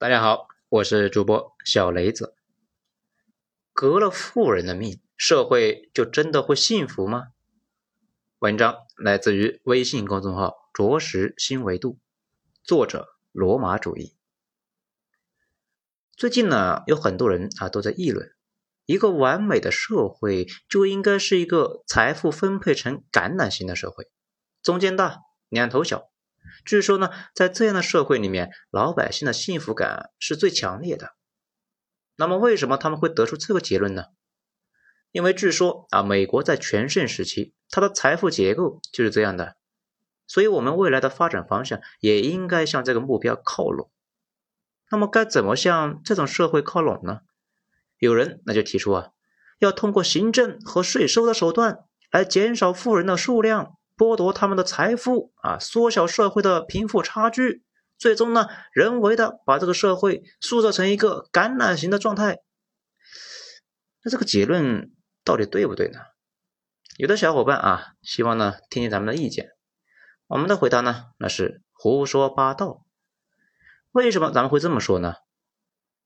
大家好，我是主播小雷子。革了富人的命，社会就真的会幸福吗？文章来自于微信公众号“着实新维度”，作者罗马主义。最近呢，有很多人啊都在议论，一个完美的社会就应该是一个财富分配成橄榄型的社会，中间大，两头小。据说呢，在这样的社会里面，老百姓的幸福感是最强烈的。那么，为什么他们会得出这个结论呢？因为据说啊，美国在全盛时期，它的财富结构就是这样的。所以，我们未来的发展方向也应该向这个目标靠拢。那么，该怎么向这种社会靠拢呢？有人那就提出啊，要通过行政和税收的手段来减少富人的数量。剥夺他们的财富啊，缩小社会的贫富差距，最终呢，人为的把这个社会塑造成一个橄榄型的状态。那这个结论到底对不对呢？有的小伙伴啊，希望呢听听咱们的意见。我们的回答呢，那是胡说八道。为什么咱们会这么说呢？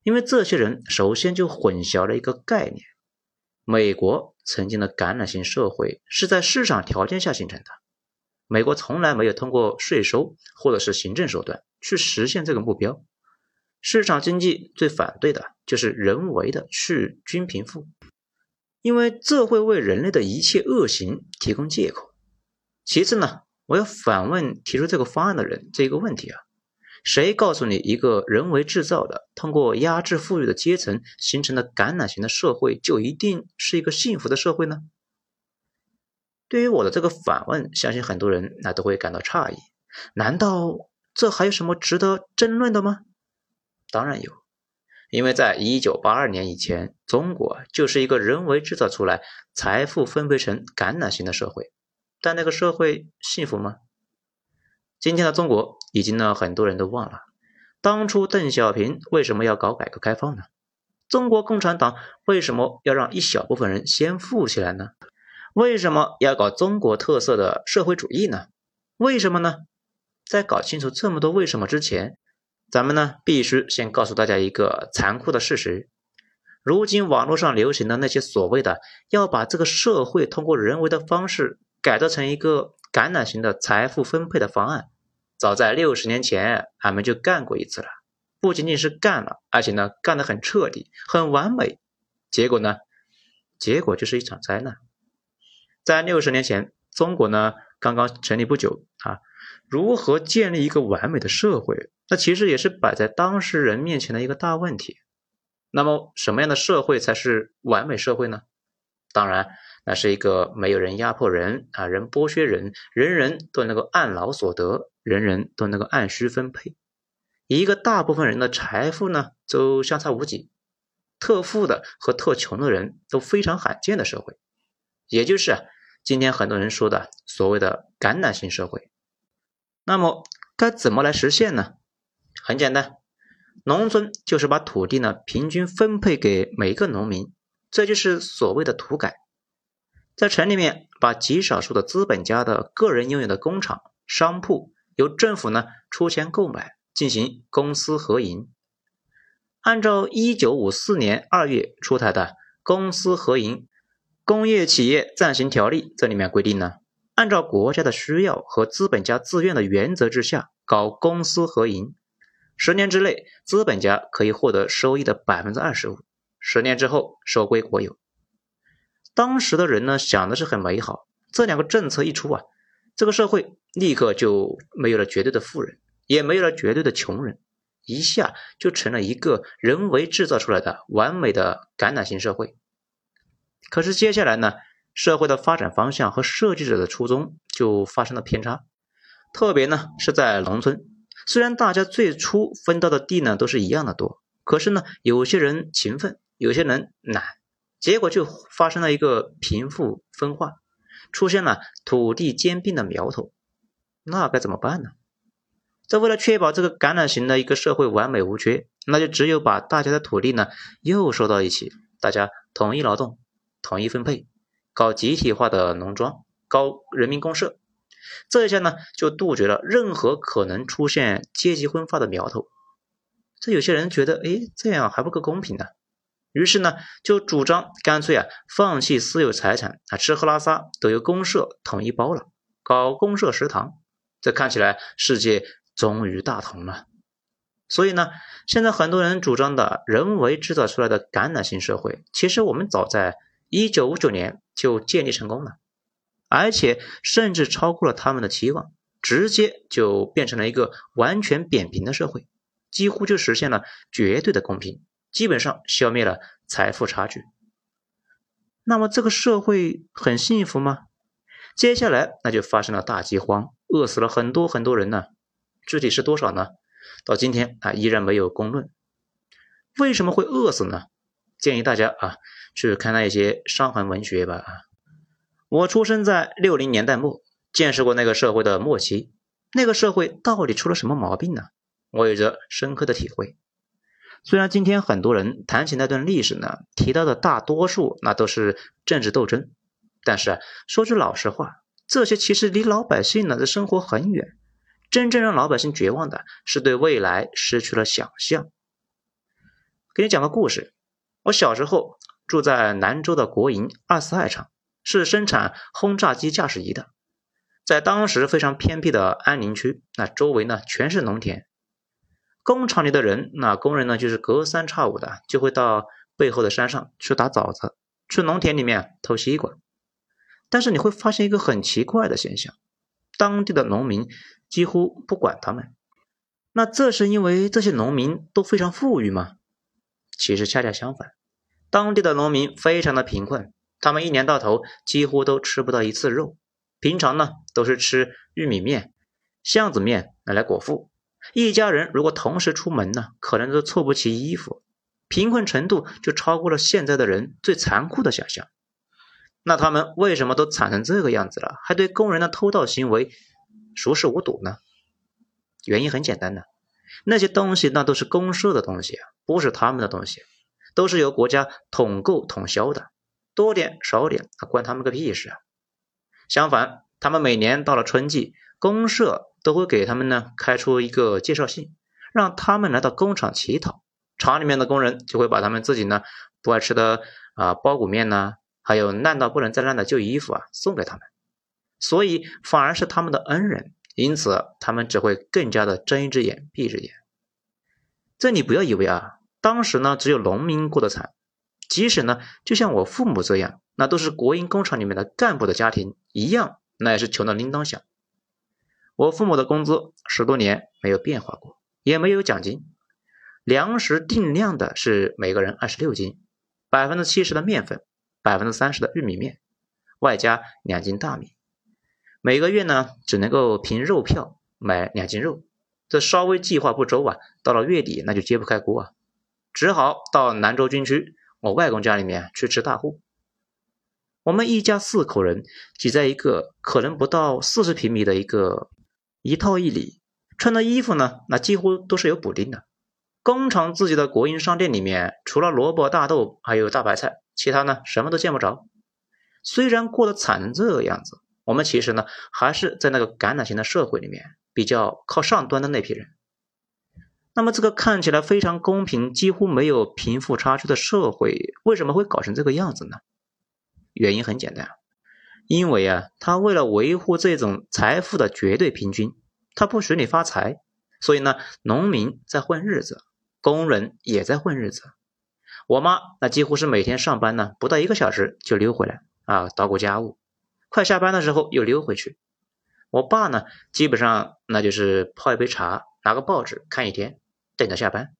因为这些人首先就混淆了一个概念：美国曾经的橄榄型社会是在市场条件下形成的。美国从来没有通过税收或者是行政手段去实现这个目标。市场经济最反对的就是人为的去均贫富，因为这会为人类的一切恶行提供借口。其次呢，我要反问提出这个方案的人这一个问题啊：谁告诉你一个人为制造的、通过压制富裕的阶层形成的橄榄型的社会就一定是一个幸福的社会呢？对于我的这个反问，相信很多人那都会感到诧异。难道这还有什么值得争论的吗？当然有，因为在一九八二年以前，中国就是一个人为制造出来、财富分配成橄榄型的社会。但那个社会幸福吗？今天的中国已经呢，很多人都忘了，当初邓小平为什么要搞改革开放呢？中国共产党为什么要让一小部分人先富起来呢？为什么要搞中国特色的社会主义呢？为什么呢？在搞清楚这么多为什么之前，咱们呢必须先告诉大家一个残酷的事实：如今网络上流行的那些所谓的要把这个社会通过人为的方式改造成一个橄榄型的财富分配的方案，早在六十年前俺们就干过一次了。不仅仅是干了，而且呢干得很彻底、很完美。结果呢？结果就是一场灾难。在六十年前，中国呢刚刚成立不久啊，如何建立一个完美的社会？那其实也是摆在当事人面前的一个大问题。那么，什么样的社会才是完美社会呢？当然，那是一个没有人压迫人啊，人剥削人，人人都能够按劳所得，人人都能够按需分配，一个大部分人的财富呢都相差无几，特富的和特穷的人都非常罕见的社会。也就是今天很多人说的所谓的橄榄型社会，那么该怎么来实现呢？很简单，农村就是把土地呢平均分配给每个农民，这就是所谓的土改。在城里面，把极少数的资本家的个人拥有的工厂、商铺，由政府呢出钱购买，进行公私合营。按照一九五四年二月出台的公私合营。工业企业暂行条例这里面规定呢，按照国家的需要和资本家自愿的原则之下搞公私合营，十年之内资本家可以获得收益的百分之二十五，十年之后收归国有。当时的人呢想的是很美好，这两个政策一出啊，这个社会立刻就没有了绝对的富人，也没有了绝对的穷人，一下就成了一个人为制造出来的完美的橄榄型社会。可是接下来呢，社会的发展方向和设计者的初衷就发生了偏差，特别呢是在农村，虽然大家最初分到的地呢都是一样的多，可是呢有些人勤奋，有些人懒，结果就发生了一个贫富分化，出现了土地兼并的苗头，那该怎么办呢？这为了确保这个橄榄型的一个社会完美无缺，那就只有把大家的土地呢又收到一起，大家统一劳动。统一分配，搞集体化的农庄，搞人民公社，这一下呢，就杜绝了任何可能出现阶级分化的苗头。这有些人觉得，哎，这样还不够公平呢。于是呢，就主张干脆啊，放弃私有财产啊，吃喝拉撒都由公社统一包了，搞公社食堂。这看起来世界终于大同了。所以呢，现在很多人主张的人为制造出来的感染型社会，其实我们早在一九五九年就建立成功了，而且甚至超过了他们的期望，直接就变成了一个完全扁平的社会。几乎就实现了绝对的公平，基本上消灭了财富差距。那么这个社会很幸福吗？接下来那就发生了大饥荒，饿死了很多很多人呢。具体是多少呢？到今天啊依然没有公论。为什么会饿死呢？建议大家啊去看那一些伤痕文学吧。啊，我出生在六零年代末，见识过那个社会的末期。那个社会到底出了什么毛病呢？我有着深刻的体会。虽然今天很多人谈起那段历史呢，提到的大多数那都是政治斗争，但是说句老实话，这些其实离老百姓呢的生活很远。真正让老百姓绝望的是对未来失去了想象。给你讲个故事：我小时候住在兰州的国营二四二厂，是生产轰炸机驾驶仪的，在当时非常偏僻的安宁区，那周围呢全是农田。工厂里的人，那工人呢，就是隔三差五的就会到背后的山上去打枣子，去农田里面偷西瓜。但是你会发现一个很奇怪的现象，当地的农民几乎不管他们。那这是因为这些农民都非常富裕吗？其实恰恰相反，当地的农民非常的贫困，他们一年到头几乎都吃不到一次肉，平常呢都是吃玉米面、橡子面来来果腹。一家人如果同时出门呢，可能都凑不齐衣服，贫困程度就超过了现在的人最残酷的想象。那他们为什么都惨成这个样子了，还对工人的偷盗行为熟视无睹呢？原因很简单的，那些东西那都是公社的东西，不是他们的东西，都是由国家统购统销的，多点少点关他们个屁事啊！相反，他们每年到了春季，公社。都会给他们呢开出一个介绍信，让他们来到工厂乞讨。厂里面的工人就会把他们自己呢不爱吃的啊包谷面呢，还有烂到不能再烂的旧衣服啊送给他们，所以反而是他们的恩人，因此他们只会更加的睁一只眼闭一只眼。这你不要以为啊，当时呢只有农民过得惨，即使呢就像我父母这样，那都是国营工厂里面的干部的家庭一样，那也是穷的铃铛响。我父母的工资十多年没有变化过，也没有奖金。粮食定量的是每个人二十六斤，百分之七十的面粉，百分之三十的玉米面，外加两斤大米。每个月呢，只能够凭肉票买两斤肉。这稍微计划不周啊，到了月底那就揭不开锅啊，只好到兰州军区我外公家里面去吃大户。我们一家四口人挤在一个可能不到四十平米的一个。一套一里，穿的衣服呢，那几乎都是有补丁的。工厂自己的国营商店里面，除了萝卜、大豆，还有大白菜，其他呢什么都见不着。虽然过得惨成这个样子，我们其实呢还是在那个橄榄型的社会里面比较靠上端的那批人。那么这个看起来非常公平、几乎没有贫富差距的社会，为什么会搞成这个样子呢？原因很简单。因为啊，他为了维护这种财富的绝对平均，他不许你发财，所以呢，农民在混日子，工人也在混日子。我妈那几乎是每天上班呢，不到一个小时就溜回来啊，捣鼓家务，快下班的时候又溜回去。我爸呢，基本上那就是泡一杯茶，拿个报纸看一天，等着下班。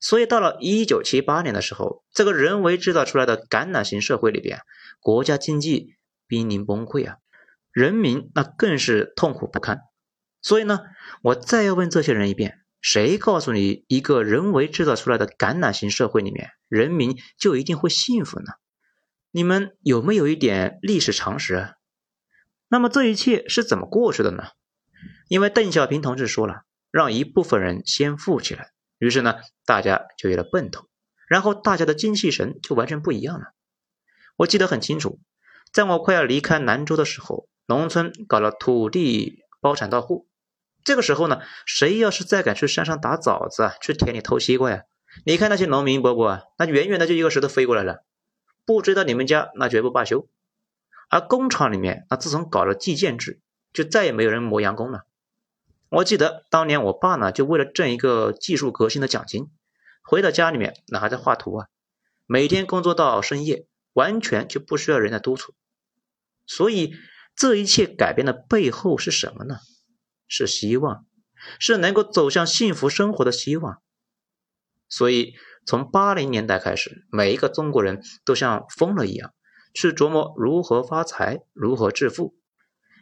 所以到了一九七八年的时候，这个人为制造出来的橄榄型社会里边，国家经济。濒临崩溃啊！人民那更是痛苦不堪。所以呢，我再要问这些人一遍：谁告诉你一个人为制造出来的橄榄型社会里面，人民就一定会幸福呢？你们有没有一点历史常识啊？那么这一切是怎么过去的呢？因为邓小平同志说了，让一部分人先富起来，于是呢，大家就有了奔头，然后大家的精气神就完全不一样了。我记得很清楚。在我快要离开兰州的时候，农村搞了土地包产到户，这个时候呢，谁要是再敢去山上打枣子啊，去田里偷西瓜呀，你看那些农民伯伯啊，那远远的就一个石头飞过来了，不追到你们家，那绝不罢休。而工厂里面，那自从搞了计件制，就再也没有人磨洋工了。我记得当年我爸呢，就为了挣一个技术革新的奖金，回到家里面，那还在画图啊，每天工作到深夜，完全就不需要人来督促。所以这一切改变的背后是什么呢？是希望，是能够走向幸福生活的希望。所以，从八零年代开始，每一个中国人都像疯了一样，去琢磨如何发财、如何致富。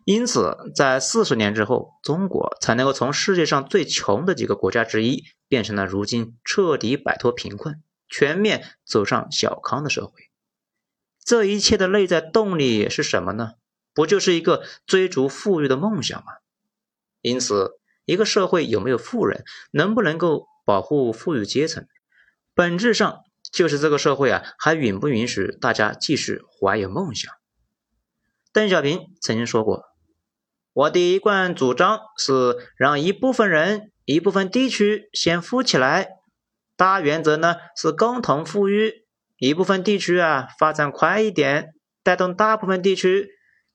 因此，在四十年之后，中国才能够从世界上最穷的几个国家之一，变成了如今彻底摆脱贫困、全面走上小康的社会。这一切的内在动力是什么呢？不就是一个追逐富裕的梦想吗？因此，一个社会有没有富人，能不能够保护富裕阶层，本质上就是这个社会啊，还允不允许大家继续怀有梦想？邓小平曾经说过：“我的一贯主张是让一部分人、一部分地区先富起来，大原则呢是共同富裕，一部分地区啊发展快一点，带动大部分地区，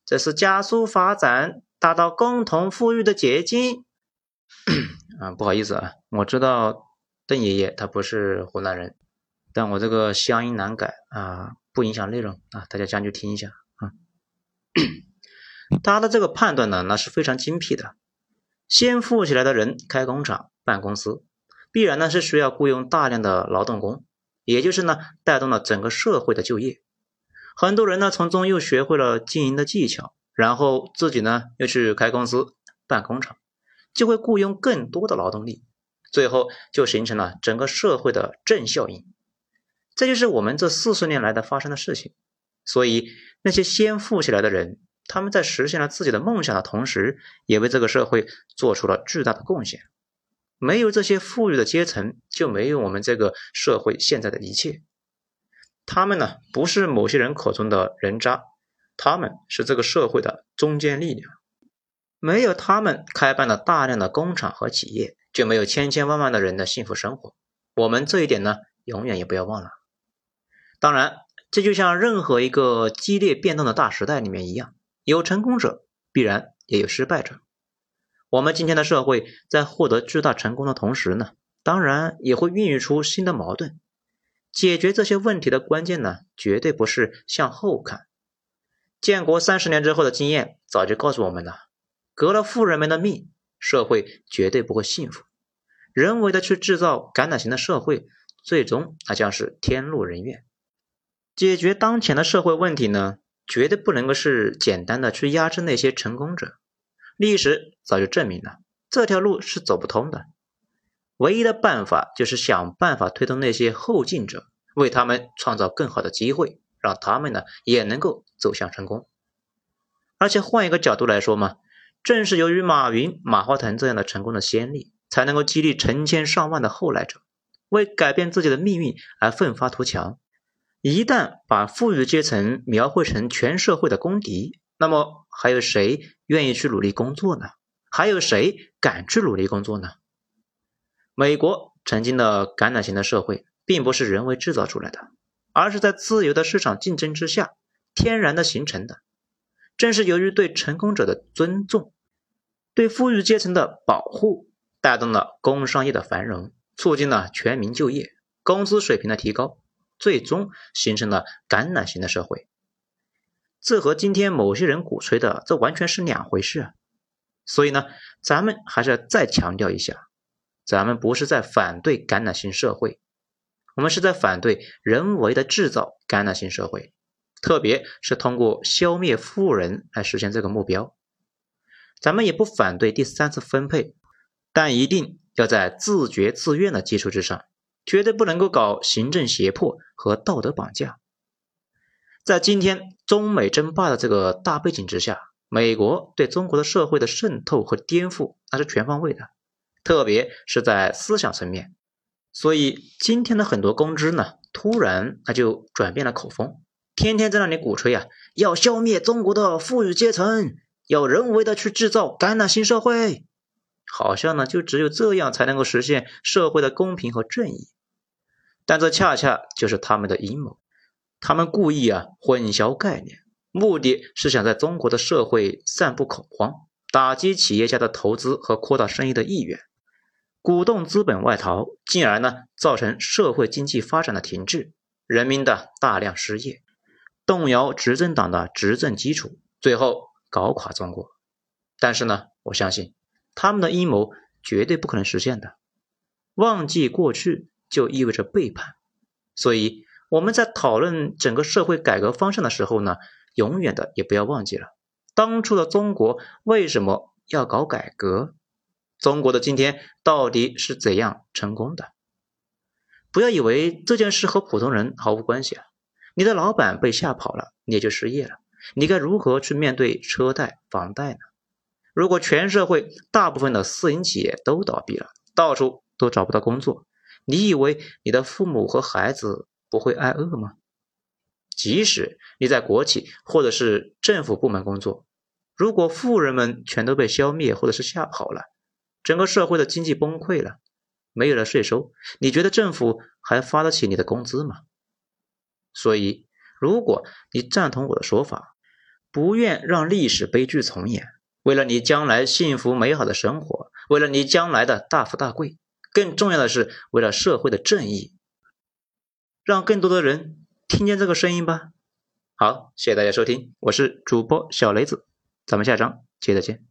这是加速发展。”达到共同富裕的捷径 啊！不好意思啊，我知道邓爷爷他不是湖南人，但我这个乡音难改啊，不影响内容啊，大家将就听一下啊。他的这个判断呢，那是非常精辟的。先富起来的人开工厂、办公司，必然呢是需要雇佣大量的劳动工，也就是呢带动了整个社会的就业。很多人呢从中又学会了经营的技巧。然后自己呢又去开公司办工厂，就会雇佣更多的劳动力，最后就形成了整个社会的正效应。这就是我们这四十年来的发生的事情。所以那些先富起来的人，他们在实现了自己的梦想的同时，也为这个社会做出了巨大的贡献。没有这些富裕的阶层，就没有我们这个社会现在的一切。他们呢，不是某些人口中的人渣。他们是这个社会的中坚力量，没有他们开办了大量的工厂和企业，就没有千千万万的人的幸福生活。我们这一点呢，永远也不要忘了。当然，这就像任何一个激烈变动的大时代里面一样，有成功者，必然也有失败者。我们今天的社会在获得巨大成功的同时呢，当然也会孕育出新的矛盾。解决这些问题的关键呢，绝对不是向后看。建国三十年之后的经验早就告诉我们了：革了富人们的命，社会绝对不会幸福。人为的去制造橄榄型的社会，最终那将是天怒人怨。解决当前的社会问题呢，绝对不能够是简单的去压制那些成功者。历史早就证明了，这条路是走不通的。唯一的办法就是想办法推动那些后进者，为他们创造更好的机会。让他们呢也能够走向成功，而且换一个角度来说嘛，正是由于马云、马化腾这样的成功的先例，才能够激励成千上万的后来者为改变自己的命运而奋发图强。一旦把富裕阶层描绘成全社会的公敌，那么还有谁愿意去努力工作呢？还有谁敢去努力工作呢？美国曾经的橄榄型的社会，并不是人为制造出来的。而是在自由的市场竞争之下，天然的形成的。正是由于对成功者的尊重，对富裕阶层的保护，带动了工商业的繁荣，促进了全民就业、工资水平的提高，最终形成了橄榄型的社会。这和今天某些人鼓吹的，这完全是两回事啊！所以呢，咱们还是要再强调一下，咱们不是在反对橄榄型社会。我们是在反对人为的制造橄榄型社会，特别是通过消灭富人来实现这个目标。咱们也不反对第三次分配，但一定要在自觉自愿的基础之上，绝对不能够搞行政胁迫和道德绑架。在今天中美争霸的这个大背景之下，美国对中国的社会的渗透和颠覆那是全方位的，特别是在思想层面。所以今天的很多公知呢，突然他就转变了口风，天天在那里鼓吹啊，要消灭中国的富裕阶层，要人为的去制造橄榄型社会。好像呢就只有这样才能够实现社会的公平和正义。但这恰恰就是他们的阴谋，他们故意啊混淆概念，目的是想在中国的社会散布恐慌，打击企业家的投资和扩大生意的意愿，鼓动资本外逃，进而呢造成社会经济发展的停滞，人民的大量失业，动摇执政党的执政基础，最后搞垮中国。但是呢，我相信他们的阴谋绝对不可能实现的。忘记过去。就意味着背叛，所以我们在讨论整个社会改革方向的时候呢，永远的也不要忘记了当初的中国为什么要搞改革，中国的今天到底是怎样成功的？不要以为这件事和普通人毫无关系啊！你的老板被吓跑了，你也就失业了，你该如何去面对车贷、房贷呢？如果全社会大部分的私营企业都倒闭了，到处都找不到工作。你以为你的父母和孩子不会挨饿吗？即使你在国企或者是政府部门工作，如果富人们全都被消灭或者是吓跑了，整个社会的经济崩溃了，没有了税收，你觉得政府还发得起你的工资吗？所以，如果你赞同我的说法，不愿让历史悲剧重演，为了你将来幸福美好的生活，为了你将来的大富大贵。更重要的是，为了社会的正义，让更多的人听见这个声音吧。好，谢谢大家收听，我是主播小雷子，咱们下章接着见。